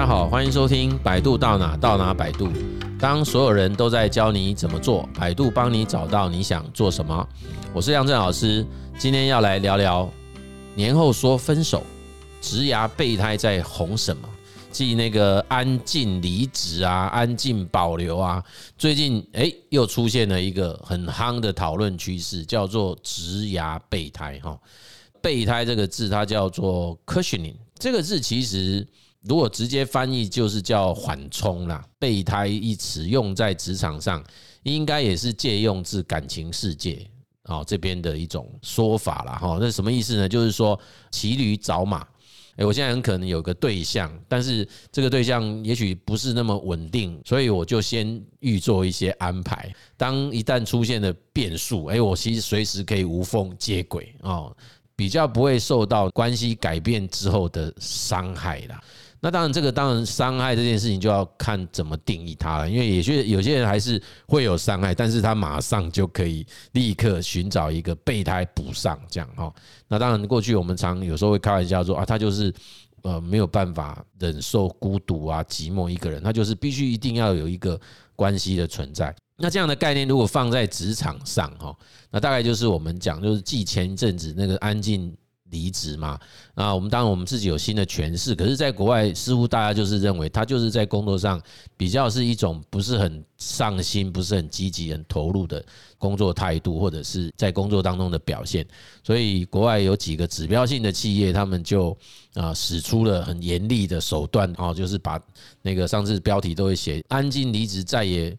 大家好，欢迎收听百度到哪到哪百度。当所有人都在教你怎么做，百度帮你找到你想做什么。我是杨震老师，今天要来聊聊年后说分手，职牙备胎在红什么？即那个安静离职啊，安静保留啊，最近诶又出现了一个很夯的讨论趋势，叫做职牙备胎哈。备胎这个字它叫做 cushioning，这个字其实。如果直接翻译就是叫缓冲啦，备胎一词用在职场上，应该也是借用自感情世界哦这边的一种说法啦哈。那什么意思呢？就是说骑驴找马，诶，我现在很可能有个对象，但是这个对象也许不是那么稳定，所以我就先预做一些安排。当一旦出现了变数，诶，我其实随时可以无缝接轨哦，比较不会受到关系改变之后的伤害啦。那当然，这个当然伤害这件事情就要看怎么定义它了，因为有些有些人还是会有伤害，但是他马上就可以立刻寻找一个备胎补上，这样哈。那当然，过去我们常有时候会开玩笑说啊，他就是呃没有办法忍受孤独啊、寂寞一个人，他就是必须一定要有一个关系的存在。那这样的概念如果放在职场上哈，那大概就是我们讲就是继前一阵子那个安静。离职嘛，啊，我们当然我们自己有新的诠释，可是，在国外似乎大家就是认为他就是在工作上比较是一种不是很上心、不是很积极、很投入的工作态度，或者是在工作当中的表现。所以，国外有几个指标性的企业，他们就啊使出了很严厉的手段，哦，就是把那个上次标题都会写“安静离职再也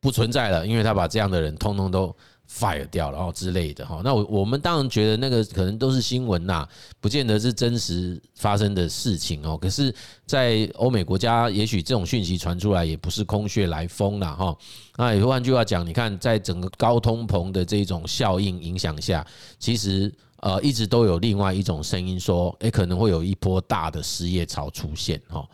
不存在了”，因为他把这样的人通通都。Fire 掉了哦之类的哈，那我我们当然觉得那个可能都是新闻呐，不见得是真实发生的事情哦。可是，在欧美国家，也许这种讯息传出来也不是空穴来风了哈。那也换句话讲，你看，在整个高通膨的这种效应影响下，其实呃一直都有另外一种声音说，诶，可能会有一波大的失业潮出现哈。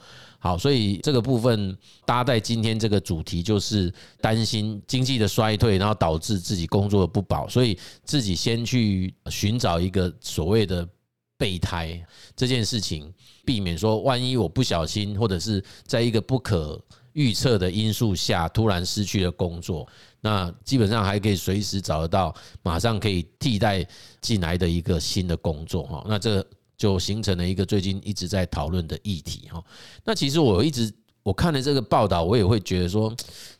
好，所以这个部分搭在今天这个主题，就是担心经济的衰退，然后导致自己工作的不保，所以自己先去寻找一个所谓的备胎这件事情，避免说万一我不小心，或者是在一个不可预测的因素下突然失去了工作，那基本上还可以随时找得到，马上可以替代进来的一个新的工作哈。那这个。就形成了一个最近一直在讨论的议题哈。那其实我一直我看了这个报道，我也会觉得说，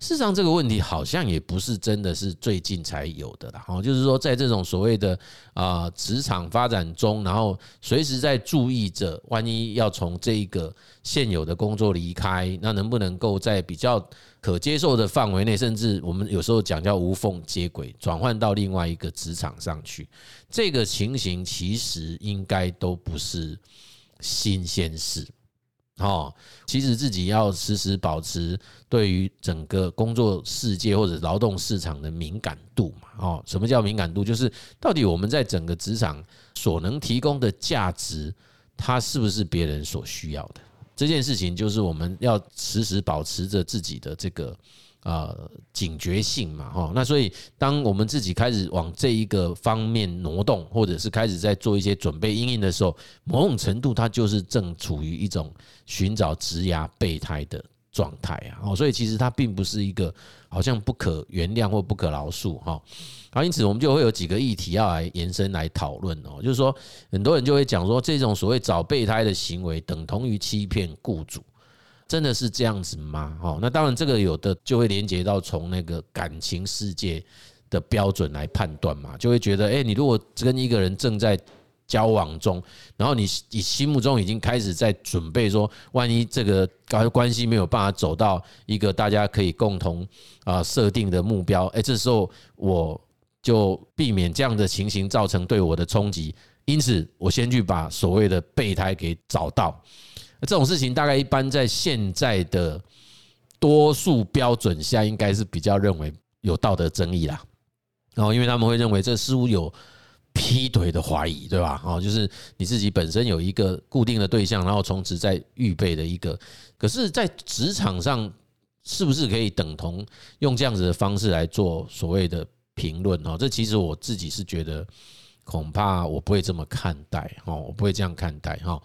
事实上这个问题好像也不是真的是最近才有的啦。哈，就是说在这种所谓的啊职场发展中，然后随时在注意着，万一要从这一个现有的工作离开，那能不能够在比较可接受的范围内，甚至我们有时候讲叫无缝接轨，转换到另外一个职场上去，这个情形其实应该都不是新鲜事。哦，其实自己要时时保持对于整个工作世界或者劳动市场的敏感度嘛。哦，什么叫敏感度？就是到底我们在整个职场所能提供的价值，它是不是别人所需要的？这件事情就是我们要时时保持着自己的这个呃警觉性嘛，哈。那所以当我们自己开始往这一个方面挪动，或者是开始在做一些准备应应的时候，某种程度它就是正处于一种寻找职涯备胎的状态啊。哦，所以其实它并不是一个好像不可原谅或不可饶恕哈。好，因此我们就会有几个议题要来延伸来讨论哦，就是说很多人就会讲说，这种所谓找备胎的行为等同于欺骗雇主，真的是这样子吗？哦，那当然这个有的就会连接到从那个感情世界的标准来判断嘛，就会觉得，诶，你如果跟一个人正在交往中，然后你你心目中已经开始在准备说，万一这个关系没有办法走到一个大家可以共同啊设定的目标，诶，这时候我。就避免这样的情形造成对我的冲击，因此我先去把所谓的备胎给找到。这种事情大概一般在现在的多数标准下，应该是比较认为有道德争议啦。然后，因为他们会认为这似乎有劈腿的怀疑，对吧？哦，就是你自己本身有一个固定的对象，然后从此在预备的一个，可是，在职场上是不是可以等同用这样子的方式来做所谓的？评论哦，这其实我自己是觉得，恐怕我不会这么看待哦，我不会这样看待哈。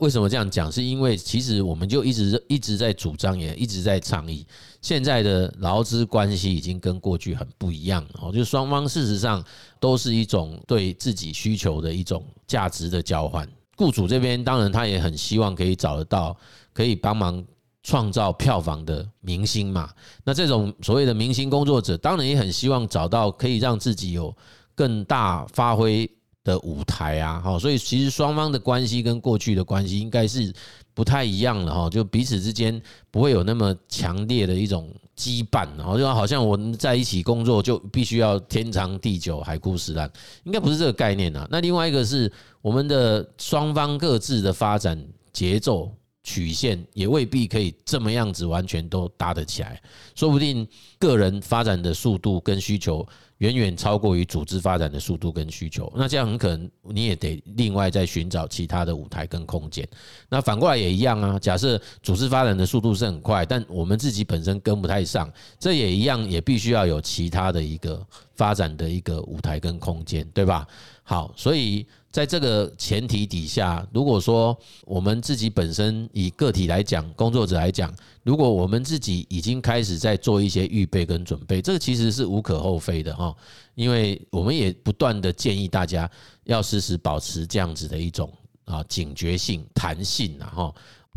为什么这样讲？是因为其实我们就一直一直在主张，也一直在倡议，现在的劳资关系已经跟过去很不一样。哦，就双方事实上都是一种对自己需求的一种价值的交换。雇主这边当然他也很希望可以找得到可以帮忙创造票房的明星嘛。那这种所谓的明星工作者，当然也很希望找到可以让自己有更大发挥。的舞台啊，哈，所以其实双方的关系跟过去的关系应该是不太一样的哈，就彼此之间不会有那么强烈的一种羁绊，然后就好像我们在一起工作就必须要天长地久、海枯石烂，应该不是这个概念啊。那另外一个是我们的双方各自的发展节奏曲线也未必可以这么样子完全都搭得起来，说不定个人发展的速度跟需求。远远超过于组织发展的速度跟需求，那这样很可能你也得另外再寻找其他的舞台跟空间。那反过来也一样啊，假设组织发展的速度是很快，但我们自己本身跟不太上，这也一样，也必须要有其他的一个发展的一个舞台跟空间，对吧？好，所以。在这个前提底下，如果说我们自己本身以个体来讲，工作者来讲，如果我们自己已经开始在做一些预备跟准备，这个其实是无可厚非的哈，因为我们也不断的建议大家要时时保持这样子的一种啊警觉性、弹性啊哈。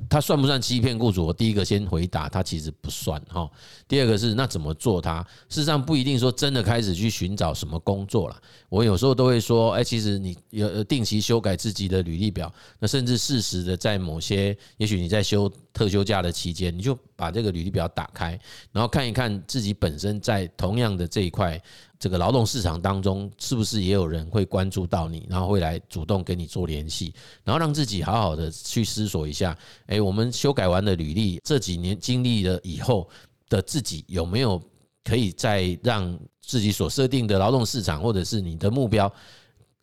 他算不算欺骗雇主？我第一个先回答，他其实不算哈。第二个是那怎么做？他事实上不一定说真的开始去寻找什么工作了。我有时候都会说，哎，其实你有定期修改自己的履历表，那甚至适时的在某些，也许你在修特休假的期间，你就把这个履历表打开，然后看一看自己本身在同样的这一块。这个劳动市场当中，是不是也有人会关注到你，然后会来主动跟你做联系，然后让自己好好的去思索一下，哎，我们修改完的履历，这几年经历了以后的自己，有没有可以再让自己所设定的劳动市场，或者是你的目标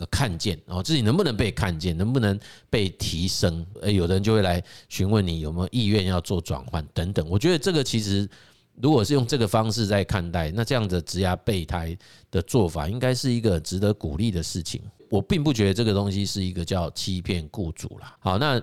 看见，哦自己能不能被看见，能不能被提升？诶，有的人就会来询问你有没有意愿要做转换等等。我觉得这个其实。如果是用这个方式在看待，那这样的职涯备胎的做法，应该是一个值得鼓励的事情。我并不觉得这个东西是一个叫欺骗雇主啦。好，那。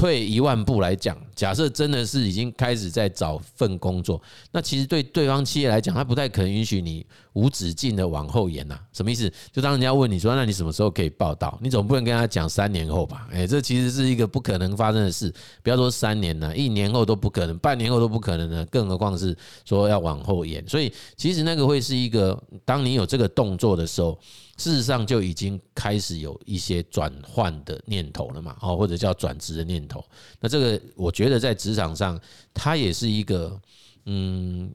退一万步来讲，假设真的是已经开始在找份工作，那其实对对方企业来讲，他不太可能允许你无止境的往后延呐。什么意思？就当人家问你说，那你什么时候可以报道？你总不能跟他讲三年后吧？诶，这其实是一个不可能发生的事。不要说三年了，一年后都不可能，半年后都不可能的，更何况是说要往后延。所以，其实那个会是一个，当你有这个动作的时候。事实上就已经开始有一些转换的念头了嘛，哦，或者叫转职的念头。那这个我觉得在职场上，它也是一个，嗯，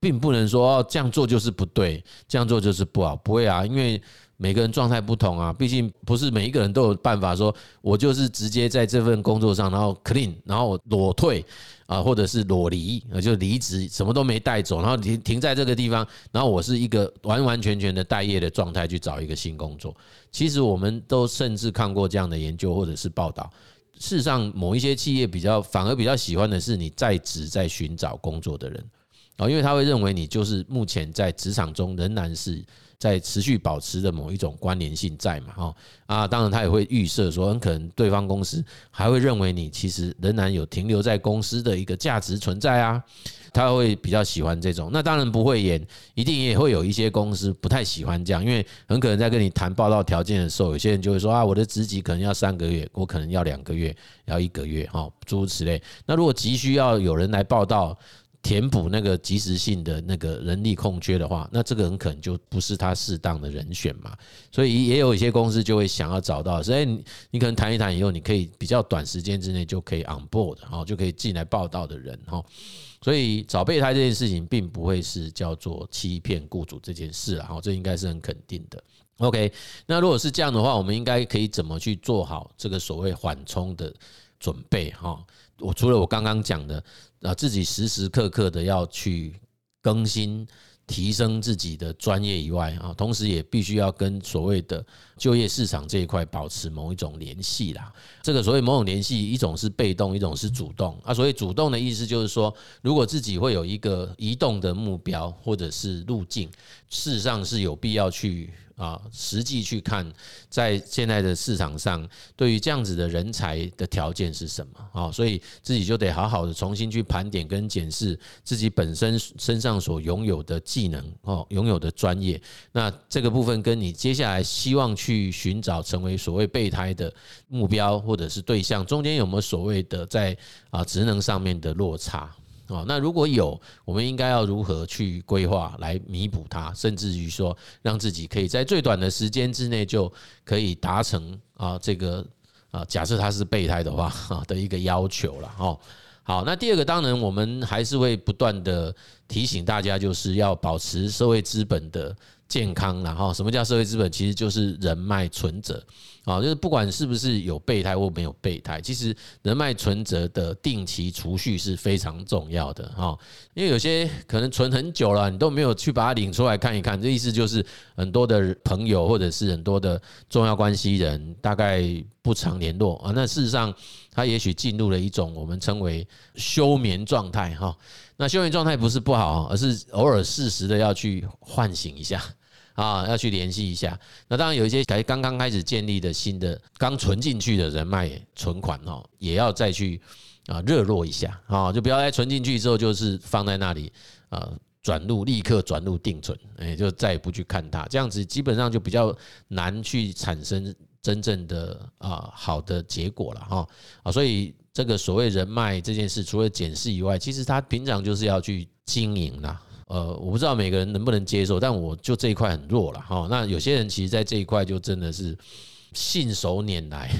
并不能说哦这样做就是不对，这样做就是不好，不会啊，因为。每个人状态不同啊，毕竟不是每一个人都有办法说，我就是直接在这份工作上，然后 clean，然后裸退啊，或者是裸离啊，就离职，什么都没带走，然后停停在这个地方，然后我是一个完完全全的待业的状态去找一个新工作。其实我们都甚至看过这样的研究或者是报道，事实上某一些企业比较反而比较喜欢的是你在职在寻找工作的人啊，因为他会认为你就是目前在职场中仍然是。在持续保持的某一种关联性在嘛？哈啊，当然他也会预设说，很可能对方公司还会认为你其实仍然有停留在公司的一个价值存在啊，他会比较喜欢这种。那当然不会演，一定也会有一些公司不太喜欢这样，因为很可能在跟你谈报道条件的时候，有些人就会说啊，我的职级可能要三个月，我可能要两个月，要一个月，哈，诸如此类。那如果急需要有人来报道。填补那个即时性的那个人力空缺的话，那这个很可能就不是他适当的人选嘛。所以也有一些公司就会想要找到，所以你你可能谈一谈以后，你可以比较短时间之内就可以 on board 哈，就可以进来报到的人哈。所以找备胎这件事情并不会是叫做欺骗雇主这件事啊，哈，这应该是很肯定的。OK，那如果是这样的话，我们应该可以怎么去做好这个所谓缓冲的准备哈？我除了我刚刚讲的。啊，自己时时刻刻的要去更新、提升自己的专业以外啊，同时也必须要跟所谓的就业市场这一块保持某一种联系啦。这个所谓某种联系，一种是被动，一种是主动啊。所以主动的意思就是说，如果自己会有一个移动的目标或者是路径，事实上是有必要去。啊，实际去看，在现在的市场上，对于这样子的人才的条件是什么啊？所以自己就得好好的重新去盘点跟检视自己本身身上所拥有的技能哦，拥有的专业。那这个部分跟你接下来希望去去寻找成为所谓备胎的目标或者是对象中间有没有所谓的在啊职能上面的落差？哦，那如果有，我们应该要如何去规划来弥补它，甚至于说让自己可以在最短的时间之内就可以达成啊这个啊假设他是备胎的话啊的一个要求了哦。好，那第二个当然我们还是会不断的提醒大家，就是要保持社会资本的健康，然后什么叫社会资本？其实就是人脉存折。啊，就是不管是不是有备胎或没有备胎，其实人脉存折的定期储蓄是非常重要的哈。因为有些可能存很久了，你都没有去把它领出来看一看，这意思就是很多的朋友或者是很多的重要关系人大概不常联络啊。那事实上，他也许进入了一种我们称为休眠状态哈。那休眠状态不是不好，而是偶尔适时的要去唤醒一下。啊，要去联系一下。那当然有一些才刚刚开始建立的新的刚存进去的人脉存款哦，也要再去啊热络一下啊，就不要再存进去之后就是放在那里啊，转入立刻转入定存，哎，就再也不去看它，这样子基本上就比较难去产生真正的啊好的结果了哈啊，所以这个所谓人脉这件事，除了检视以外，其实他平常就是要去经营啦。呃，我不知道每个人能不能接受，但我就这一块很弱了哈。那有些人其实，在这一块就真的是信手拈来，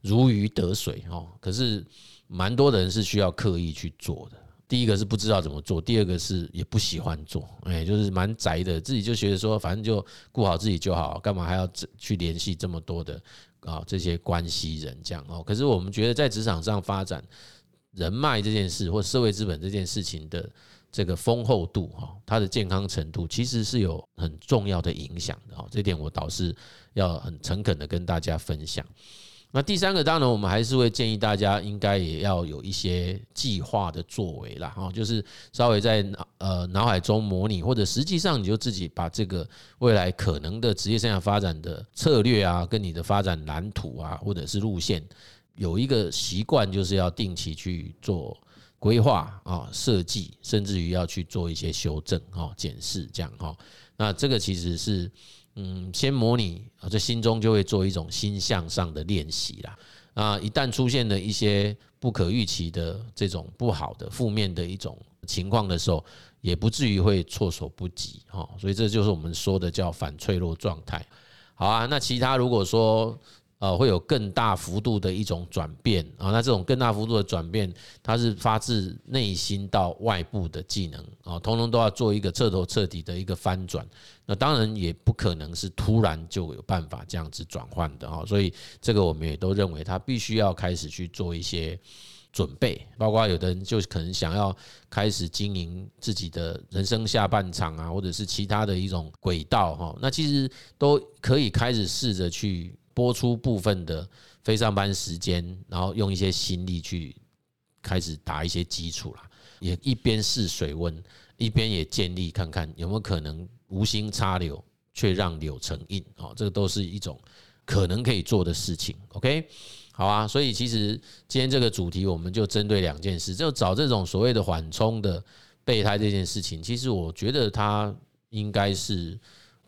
如鱼得水哈。可是，蛮多的人是需要刻意去做的。第一个是不知道怎么做，第二个是也不喜欢做，哎，就是蛮宅的，自己就觉得说，反正就顾好自己就好，干嘛还要去联系这么多的啊这些关系人这样哦。可是我们觉得，在职场上发展人脉这件事，或社会资本这件事情的。这个丰厚度哈，它的健康程度其实是有很重要的影响的哈，这点我倒是要很诚恳的跟大家分享。那第三个，当然我们还是会建议大家应该也要有一些计划的作为啦哈，就是稍微在脑呃脑海中模拟，或者实际上你就自己把这个未来可能的职业生涯发展的策略啊，跟你的发展蓝图啊，或者是路线，有一个习惯，就是要定期去做。规划啊，设计，甚至于要去做一些修正啊、检视这样哈。那这个其实是嗯，先模拟啊，在心中就会做一种心向上的练习啦。啊，一旦出现了一些不可预期的这种不好的、负面的一种情况的时候，也不至于会措手不及哈。所以这就是我们说的叫反脆弱状态。好啊，那其他如果说。呃，会有更大幅度的一种转变啊，那这种更大幅度的转变，它是发自内心到外部的技能啊，通通都要做一个彻头彻底的一个翻转。那当然也不可能是突然就有办法这样子转换的哈，所以这个我们也都认为他必须要开始去做一些准备，包括有的人就可能想要开始经营自己的人生下半场啊，或者是其他的一种轨道哈，那其实都可以开始试着去。拨出部分的非上班时间，然后用一些心力去开始打一些基础啦，也一边试水温，一边也建立看看有没有可能无心插柳却让柳成荫哦，这个都是一种可能可以做的事情。OK，好啊，所以其实今天这个主题我们就针对两件事，就找这种所谓的缓冲的备胎这件事情，其实我觉得它应该是。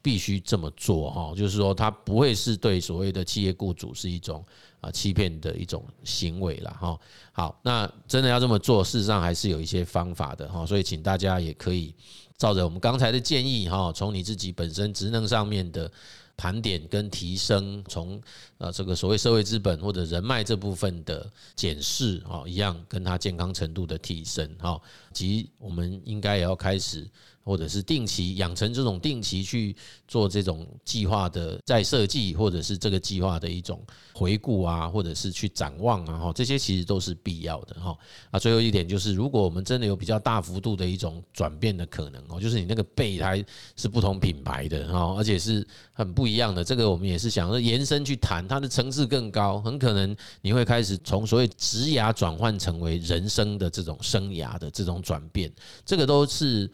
必须这么做哈，就是说，他不会是对所谓的企业雇主是一种啊欺骗的一种行为了哈。好，那真的要这么做，事实上还是有一些方法的哈，所以请大家也可以照着我们刚才的建议哈，从你自己本身职能上面的盘点跟提升，从啊这个所谓社会资本或者人脉这部分的检视啊，一样跟它健康程度的提升哈，及我们应该也要开始。或者是定期养成这种定期去做这种计划的再设计，或者是这个计划的一种回顾啊，或者是去展望啊，哈，这些其实都是必要的哈。啊，最后一点就是，如果我们真的有比较大幅度的一种转变的可能哦，就是你那个备胎是不同品牌的哈，而且是很不一样的，这个我们也是想要延伸去谈，它的层次更高，很可能你会开始从所谓职涯转换成为人生的这种生涯的这种转变，这个都是。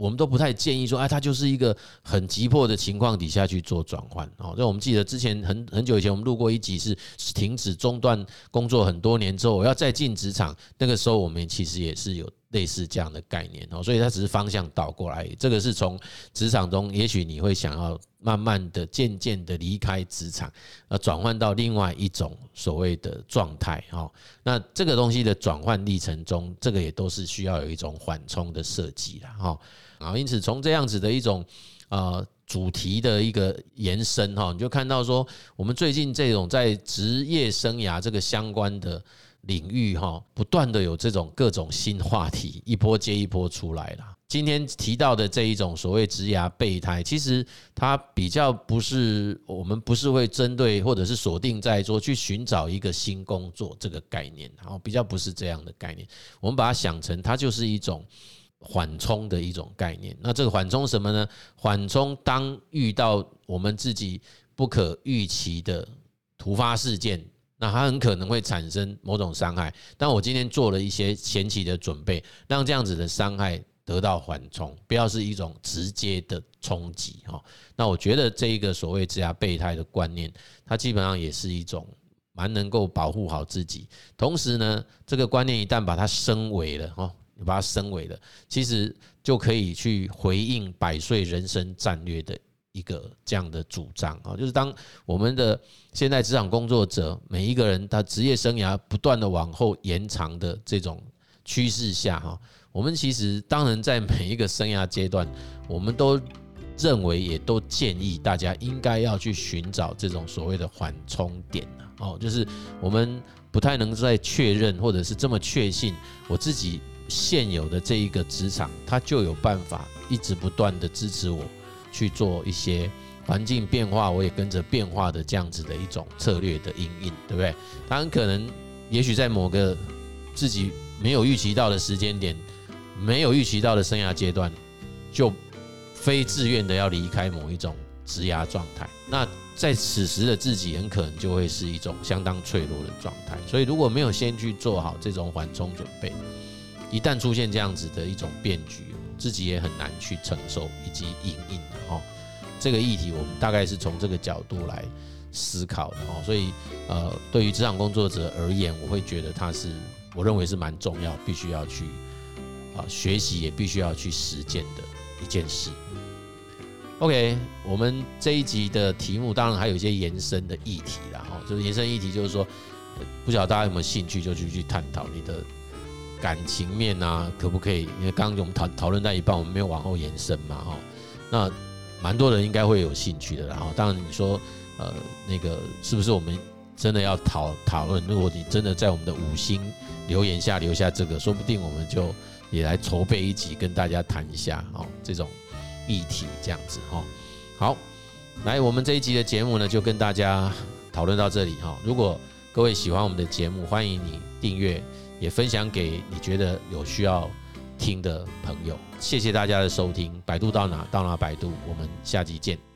我们都不太建议说，哎，他就是一个很急迫的情况底下去做转换哦。那我们记得之前很很久以前，我们录过一集是停止中断工作很多年之后，我要再进职场，那个时候我们其实也是有类似这样的概念哦。所以它只是方向倒过来，这个是从职场中，也许你会想要慢慢的、渐渐的离开职场，呃，转换到另外一种所谓的状态哦。那这个东西的转换历程中，这个也都是需要有一种缓冲的设计的哈。啊，因此从这样子的一种呃主题的一个延伸哈，你就看到说，我们最近这种在职业生涯这个相关的领域哈，不断的有这种各种新话题，一波接一波出来了。今天提到的这一种所谓职涯备胎，其实它比较不是我们不是会针对或者是锁定在说去寻找一个新工作这个概念，然后比较不是这样的概念，我们把它想成它就是一种。缓冲的一种概念，那这个缓冲什么呢？缓冲当遇到我们自己不可预期的突发事件，那它很可能会产生某种伤害。但我今天做了一些前期的准备，让这样子的伤害得到缓冲，不要是一种直接的冲击哈。那我觉得这一个所谓职涯备胎的观念，它基本上也是一种蛮能够保护好自己。同时呢，这个观念一旦把它升维了哈。把它升为了，其实就可以去回应百岁人生战略的一个这样的主张啊，就是当我们的现在职场工作者每一个人他职业生涯不断的往后延长的这种趋势下哈，我们其实当然在每一个生涯阶段，我们都认为也都建议大家应该要去寻找这种所谓的缓冲点哦，就是我们不太能再确认或者是这么确信我自己。现有的这一个职场，它就有办法一直不断的支持我去做一些环境变化，我也跟着变化的这样子的一种策略的因应，对不对？它很可能，也许在某个自己没有预期到的时间点，没有预期到的生涯阶段，就非自愿的要离开某一种职涯状态。那在此时的自己，很可能就会是一种相当脆弱的状态。所以，如果没有先去做好这种缓冲准备，一旦出现这样子的一种变局，自己也很难去承受以及因应的哦。这个议题我们大概是从这个角度来思考的哦。所以呃，对于职场工作者而言，我会觉得它是我认为是蛮重要，必须要去啊学习，也必须要去实践的一件事。OK，我们这一集的题目当然还有一些延伸的议题啦，哈，就是延伸议题就是说，不晓得大家有没有兴趣，就去去探讨你的。感情面啊，可不可以？因为刚刚我们讨讨论到一半，我们没有往后延伸嘛，哈。那蛮多人应该会有兴趣的，然后当然你说，呃，那个是不是我们真的要讨讨论？如果你真的在我们的五星留言下留下这个，说不定我们就也来筹备一集跟大家谈一下，哦，这种议题这样子，哈。好，来，我们这一集的节目呢，就跟大家讨论到这里，哈。如果各位喜欢我们的节目，欢迎你订阅。也分享给你觉得有需要听的朋友，谢谢大家的收听。百度到哪到哪百度，我们下集见。